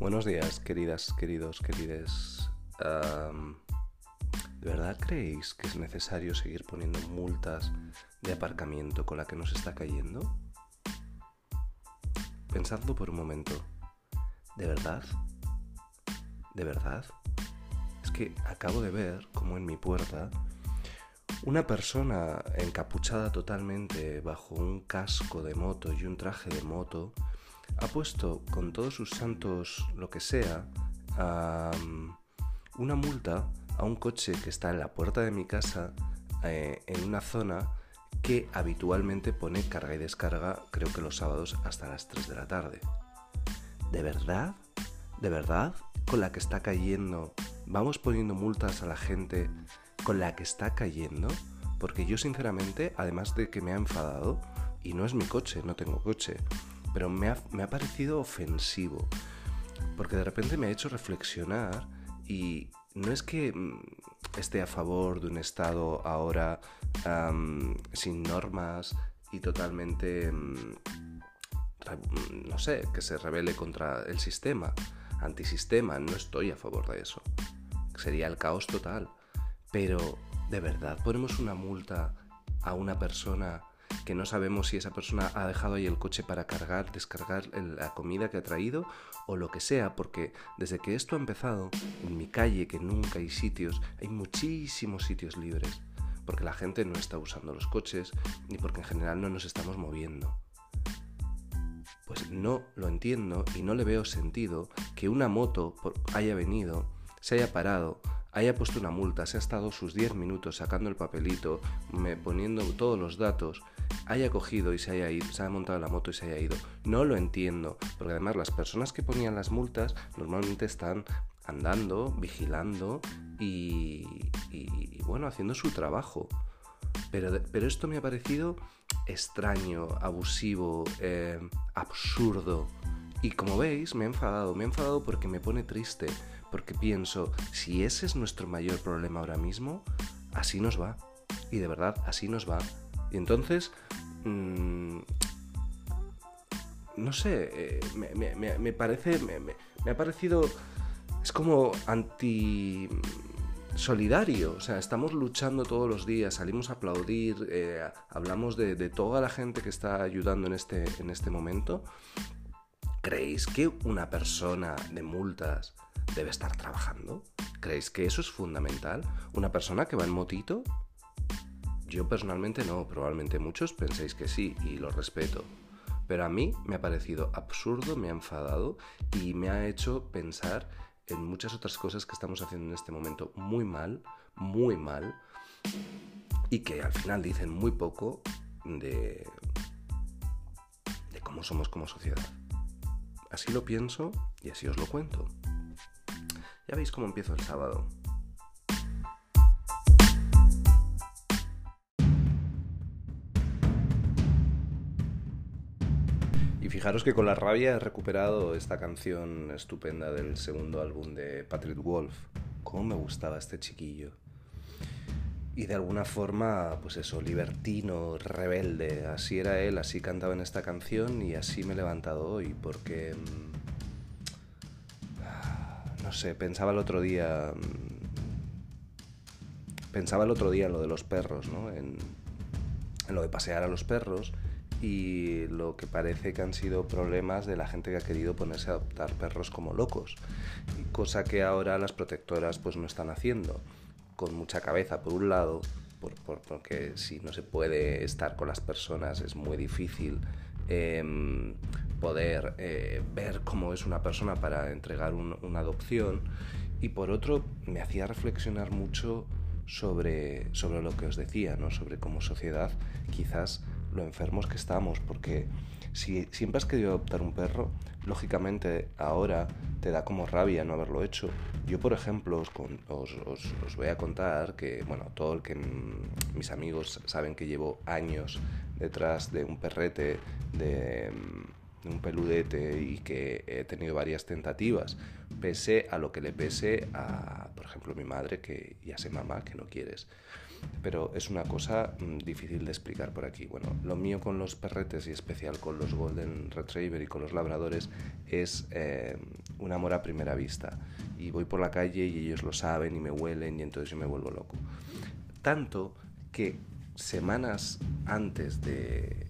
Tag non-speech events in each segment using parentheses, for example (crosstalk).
Buenos días, queridas, queridos, querides. ¿De verdad creéis que es necesario seguir poniendo multas de aparcamiento con la que nos está cayendo? Pensadlo por un momento. ¿De verdad? ¿De verdad? Es que acabo de ver como en mi puerta una persona encapuchada totalmente bajo un casco de moto y un traje de moto ha puesto con todos sus santos lo que sea una multa a un coche que está en la puerta de mi casa eh, en una zona que habitualmente pone carga y descarga creo que los sábados hasta las 3 de la tarde. ¿De verdad? ¿De verdad? Con la que está cayendo. Vamos poniendo multas a la gente con la que está cayendo. Porque yo sinceramente, además de que me ha enfadado, y no es mi coche, no tengo coche, pero me ha, me ha parecido ofensivo. Porque de repente me ha hecho reflexionar y no es que mm, esté a favor de un Estado ahora sin normas y totalmente, mm, mm, no sé, que se rebele contra el sistema, antisistema, no estoy a favor de eso. Sería el caos total. Pero, ¿de verdad ponemos una multa a una persona que no sabemos si esa persona ha dejado ahí el coche para cargar, descargar la comida que ha traído o lo que sea? Porque desde que esto ha empezado, en mi calle, que nunca hay sitios, hay muchísimos sitios libres. Porque la gente no está usando los coches ni porque en general no nos estamos moviendo. Pues no lo entiendo y no le veo sentido que una moto haya venido, se haya parado, haya puesto una multa, se ha estado sus 10 minutos sacando el papelito, poniendo todos los datos, haya cogido y se haya montado la moto y se haya ido. No lo entiendo, porque además las personas que ponían las multas normalmente están andando, vigilando y, bueno, haciendo su trabajo. Pero, pero esto me ha parecido extraño, abusivo, eh, absurdo. Y como veis, me he enfadado. Me he enfadado porque me pone triste. Porque pienso, si ese es nuestro mayor problema ahora mismo, así nos va. Y de verdad, así nos va. Y entonces, mm, no sé, eh, me, me- me- me parece, me ha parecido, es como anti solidario, o sea, estamos luchando todos los días, salimos a aplaudir, eh, hablamos de, de toda la gente que está ayudando en este, en este momento. ¿Creéis que una persona de multas debe estar trabajando? ¿Creéis que eso es fundamental? ¿Una persona que va en motito? Yo personalmente no, probablemente muchos penséis que sí y lo respeto. Pero a mí me ha parecido absurdo, me ha enfadado y me ha hecho pensar en muchas otras cosas que estamos haciendo en este momento muy mal, muy mal, y que al final dicen muy poco de, de cómo somos como sociedad. Así lo pienso y así os lo cuento. Ya veis cómo empiezo el sábado. Y fijaros que con la rabia he recuperado esta canción estupenda del segundo álbum de Patrick Wolf. Cómo me gustaba este chiquillo. Y de alguna forma, pues eso, libertino, rebelde. Así era él, así cantaba en esta canción y así me he levantado hoy, porque... mm, No sé, pensaba el otro día... mm, Pensaba el otro día en lo de los perros, ¿no? En, en lo de pasear a los perros y lo que parece que han sido problemas de la gente que ha querido ponerse a adoptar perros como locos, cosa que ahora las protectoras pues no están haciendo, con mucha cabeza por un lado, por- por- porque si no se puede estar con las personas es muy difícil em, poder eh, ver cómo es una persona para entregar un- una adopción y por otro me hacía reflexionar mucho sobre, sobre lo que os decía, ¿no? sobre cómo sociedad quizás lo enfermos que estamos, porque si siempre has querido adoptar un perro, lógicamente ahora te da como rabia no haberlo hecho. Yo, por ejemplo, os, os- os- os voy a contar que, bueno, todo el que mm, mis amigos saben que llevo años detrás de un perrete, de, mm, un peludete y que he tenido varias tentativas, pese a lo que le pese a, por ejemplo, mi madre, que ya sé mamá, que no quieres. Pero es una cosa mm, difícil de explicar por aquí. Bueno, lo mío con los perretes y especial con los Golden Retriever y con los labradores es eh, un amor a primera vista. Y voy por la calle y ellos lo saben y me huelen y entonces yo me vuelvo loco. Tanto que semanas antes de,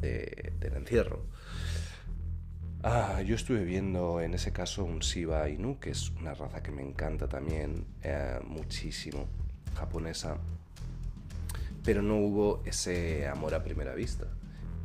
del encierro, Ah, yo estuve viendo en ese caso un Shiba Inu, que es una raza que me encanta también eh, muchísimo, japonesa, pero no hubo ese amor a primera vista.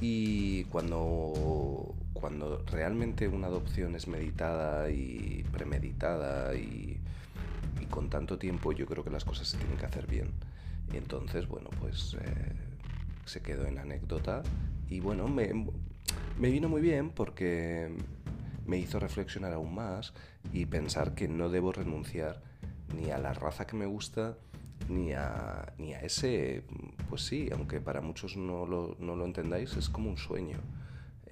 Y cuando, cuando realmente una adopción es meditada y premeditada y, con tanto tiempo, yo creo que las cosas se tienen que hacer bien. Entonces, bueno, pues eh, se quedó en anécdota. Y bueno, me, me vino muy bien porque me hizo reflexionar aún más y pensar que no debo renunciar ni a la raza que me gusta, ni a, ni a ese, pues sí, aunque para muchos no lo, no lo entendáis, es como un sueño.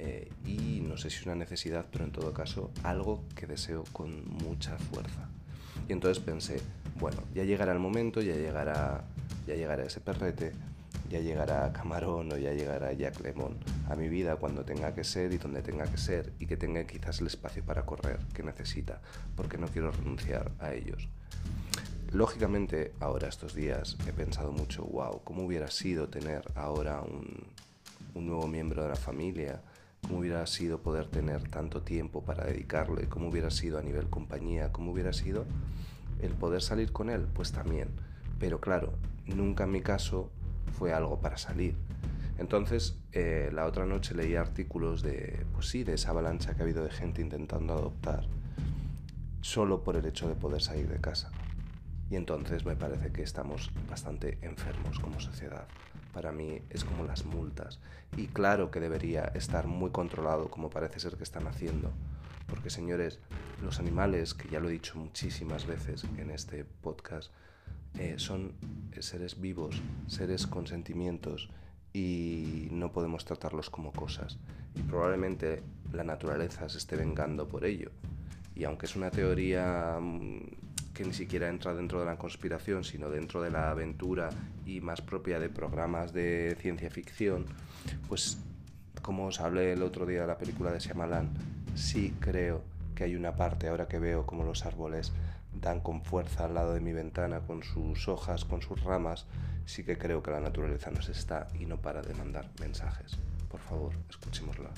Eh, y no sé si una necesidad, pero en todo caso algo que deseo con mucha fuerza. Y entonces pensé, bueno, ya llegará el momento, ya llegará, ya llegará ese perrete, ya llegará Camarón o ya llegará Jack Lemon a mi vida cuando tenga que ser y donde tenga que ser y que tenga quizás el espacio para correr que necesita, porque no quiero renunciar a ellos. Lógicamente, ahora estos días he pensado mucho, wow, ¿cómo hubiera sido tener ahora un, nuevo miembro de la familia? ¿Cómo hubiera sido poder tener tanto tiempo para dedicarle? ¿Cómo hubiera sido a nivel compañía? ¿Cómo hubiera sido el poder salir con él? Pues también. Pero claro, nunca en mi caso fue algo para salir. Entonces, eh, la otra noche leí artículos de, pues sí, de esa avalancha que ha habido de gente intentando adoptar solo por el hecho de poder salir de casa. Y entonces me parece que estamos bastante enfermos como sociedad. Para mí es como las multas. Y claro que debería estar muy controlado como parece ser que están haciendo. Porque señores, los animales, que ya lo he dicho muchísimas veces en este podcast, eh, son seres vivos, seres con sentimientos y no podemos tratarlos como cosas. Y probablemente la naturaleza se esté vengando por ello. Y aunque es una teoría mm, que ni siquiera entra dentro de la conspiración, sino dentro de la aventura y más propia de programas de ciencia ficción, pues como os hablé el otro día de la película de Shyamalan, sí creo que hay una parte, ahora que veo como los árboles dan con fuerza al lado de mi ventana, con sus hojas, con sus ramas, sí que creo que la naturaleza nos está y no para de mandar mensajes. Por favor, escuchémosla.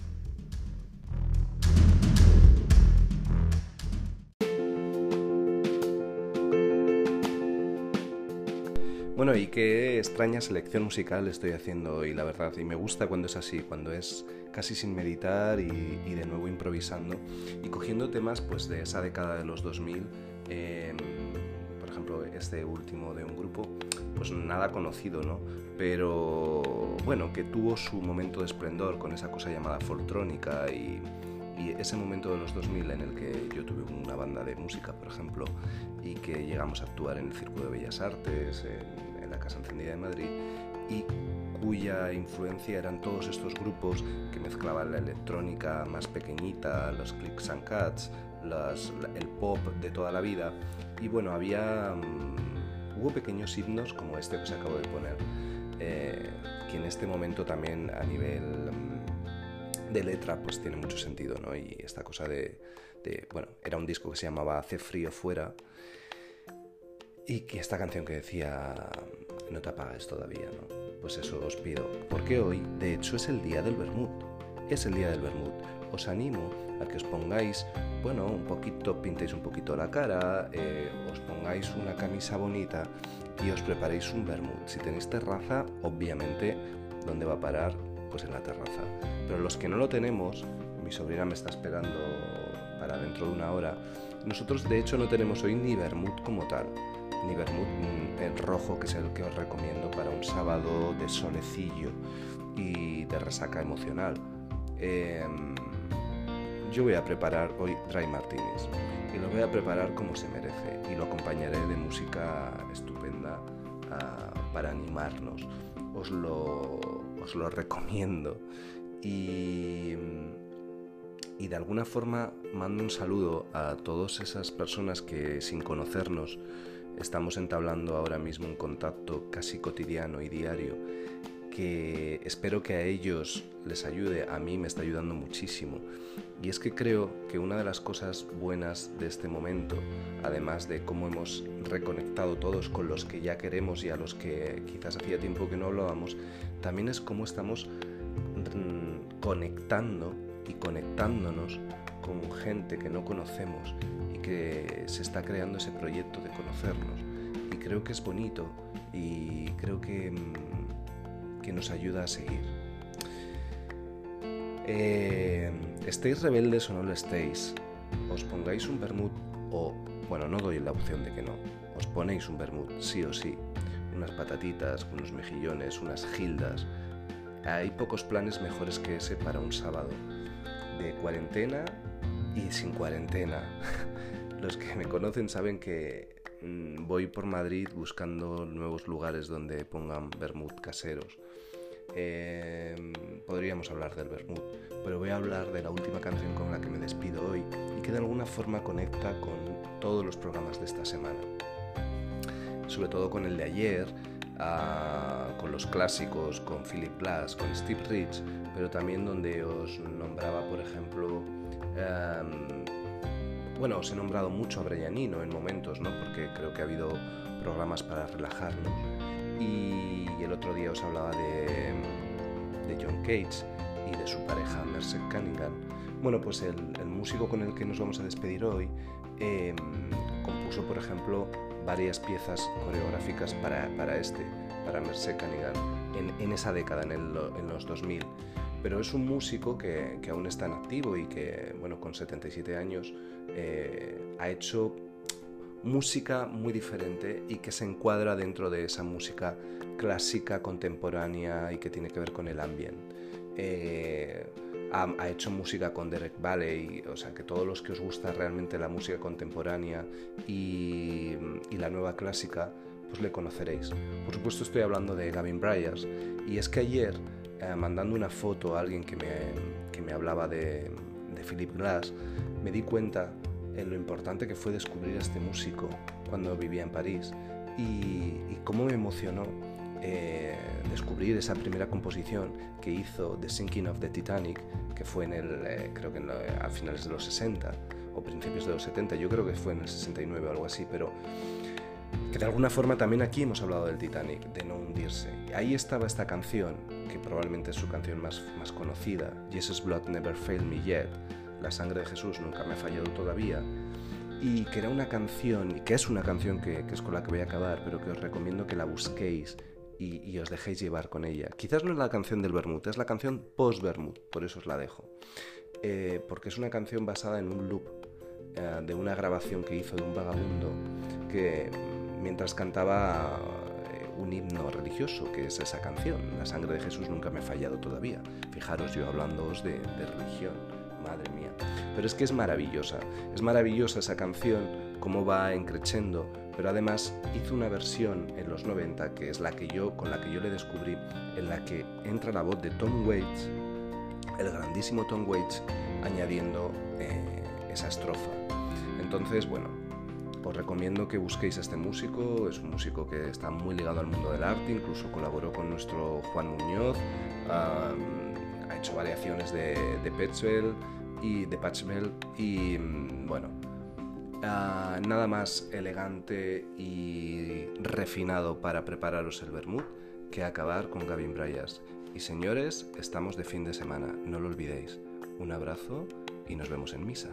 Bueno, y qué extraña selección musical estoy haciendo hoy, la verdad. Y me gusta cuando es así, cuando es casi sin meditar y, de nuevo improvisando y cogiendo temas pues de esa década de los 2000 Em, por ejemplo, este último de un grupo, pues nada conocido, ¿no? Pero bueno, que tuvo su momento de esplendor con esa cosa llamada foltrónica y, ese momento de los 2000 en el que yo tuve una banda de música, por ejemplo, y que llegamos a actuar en el Círculo de Bellas Artes, la Casa Encendida de Madrid, y cuya influencia eran todos estos grupos que mezclaban la electrónica más pequeñita, los clicks and cuts, el pop de toda la vida. Y bueno, había. Mm, hubo pequeños himnos como este que os acabo de poner, eh, que en este momento también a nivel mm, de letra pues tiene mucho sentido, ¿no? Y esta cosa de, de, Bueno, era un disco que se llamaba Hace frío fuera. Y que esta canción que decía No te apagues todavía, ¿no? Pues eso os pido, porque hoy, de hecho, es el día del Bermud. Es el día del Bermud. Os animo a que os pongáis bueno, un poquito, pintéis un poquito la cara, eh, os pongáis una camisa bonita y os preparéis un vermut. Si tenéis terraza, obviamente, ¿dónde va a parar? Pues en la terraza. Pero los que no lo tenemos, mi sobrina me está esperando para dentro de una hora, nosotros de hecho no tenemos hoy ni vermut como tal, ni vermut mm, el rojo, que es el que os recomiendo para un sábado de solecillo y de resaca emocional. Em, yo voy a preparar hoy Dry Martinis y lo voy a preparar como se merece y lo acompañaré de música estupenda ah, para animarnos. Os lo, os lo recomiendo y, y de alguna forma mando un saludo a todas esas personas que sin conocernos estamos entablando ahora mismo un contacto casi cotidiano y diario que espero que a ellos les ayude, a mí me está ayudando muchísimo. Y es que creo que una de las cosas buenas de este momento, además de cómo hemos reconectado todos con los que ya queremos y a los que quizás hacía tiempo que no hablábamos, también es cómo estamos mm, conectando y conectándonos con gente que no conocemos y que se está creando ese proyecto de conocernos. Y creo que es bonito y creo que mm, que nos ayuda a seguir. Eh, estéis rebeldes o no lo estéis, os pongáis un vermut o, bueno, no doy la opción de que no, os ponéis un vermut, sí o sí, unas patatitas, unos mejillones, unas gildas. Hay pocos planes mejores que ese para un sábado de cuarentena y sin cuarentena. (laughs) Los que me conocen saben que mm, voy por Madrid buscando nuevos lugares donde pongan vermut caseros. Em, podríamos hablar del Bermud, pero voy a hablar de la última canción con la que me despido hoy y que de alguna forma conecta con todos los programas de esta semana. Sobre todo con el de ayer, ah, con los clásicos, con Philip Glass, con Steve Rich, pero también donde os nombraba, por ejemplo, em, bueno, os he nombrado mucho a Brianino en momentos, ¿no? Porque creo que ha habido programas para relajarnos. Y el otro día os hablaba de, John Cage y de su pareja Mercer Cunningham. Bueno, pues el, músico con el que nos vamos a despedir hoy em, compuso, por ejemplo, varias piezas coreográficas para, este, para Mercer Cunningham, en, esa década, en, los 2000 pero es un músico que, aún está en activo y que, bueno, con 77 años eh, ha hecho música muy diferente y que se encuadra dentro de esa música clásica, contemporánea y que tiene que ver con el ambiente. Eh, ha, hecho música con Derek Valley, o sea que todos los que os gusta realmente la música contemporánea y, la nueva clásica, pues le conoceréis. Por supuesto estoy hablando de Gavin Bryars y es que ayer, eh, mandando una foto a alguien que me, hablaba de, Philip Glass, me di cuenta en lo importante que fue descubrir a este músico cuando vivía en París y, cómo me emocionó eh, descubrir esa primera composición que hizo The Sinking of the Titanic, que fue en el, eh, creo que a finales de los 60 o principios de los 70, yo creo que fue en el 69 o algo así, pero que de alguna forma también aquí hemos hablado del Titanic, de no hundirse. Ahí estaba esta canción, que probablemente es su canción más, más conocida, Jesus Blood Never Failed Me Yet, la sangre de Jesús nunca me ha fallado todavía, y que era una canción, y que es una canción que, es con la que voy a acabar, pero que os recomiendo que la busquéis y, os dejéis llevar con ella. Quizás no es la canción del Bermud, es la canción post-Bermud, por eso os la dejo. Eh, porque es una canción basada en un loop eh, de una grabación que hizo de un vagabundo que mientras cantaba eh, un himno religioso, que es esa canción, La sangre de Jesús nunca me ha fallado todavía. Fijaros yo hablándoos de, de religión madre mía. Pero es que es maravillosa, es maravillosa esa canción, cómo va encrechendo, pero además hizo una versión en los 90 que es la que yo, con la que yo le descubrí, en la que entra la voz de Tom Waits, el grandísimo Tom Waits, añadiendo eh, esa estrofa. Entonces, bueno, os recomiendo que busquéis a este músico, es un músico que está muy ligado al mundo del arte, incluso colaboró con nuestro Juan Muñoz ha hecho variaciones de, de y de y mm, bueno, ah, nada más elegante y refinado para prepararos el vermut que acabar con Gavin Bryars. Y señores, estamos de fin de semana, no lo olvidéis. Un abrazo y nos vemos en misa.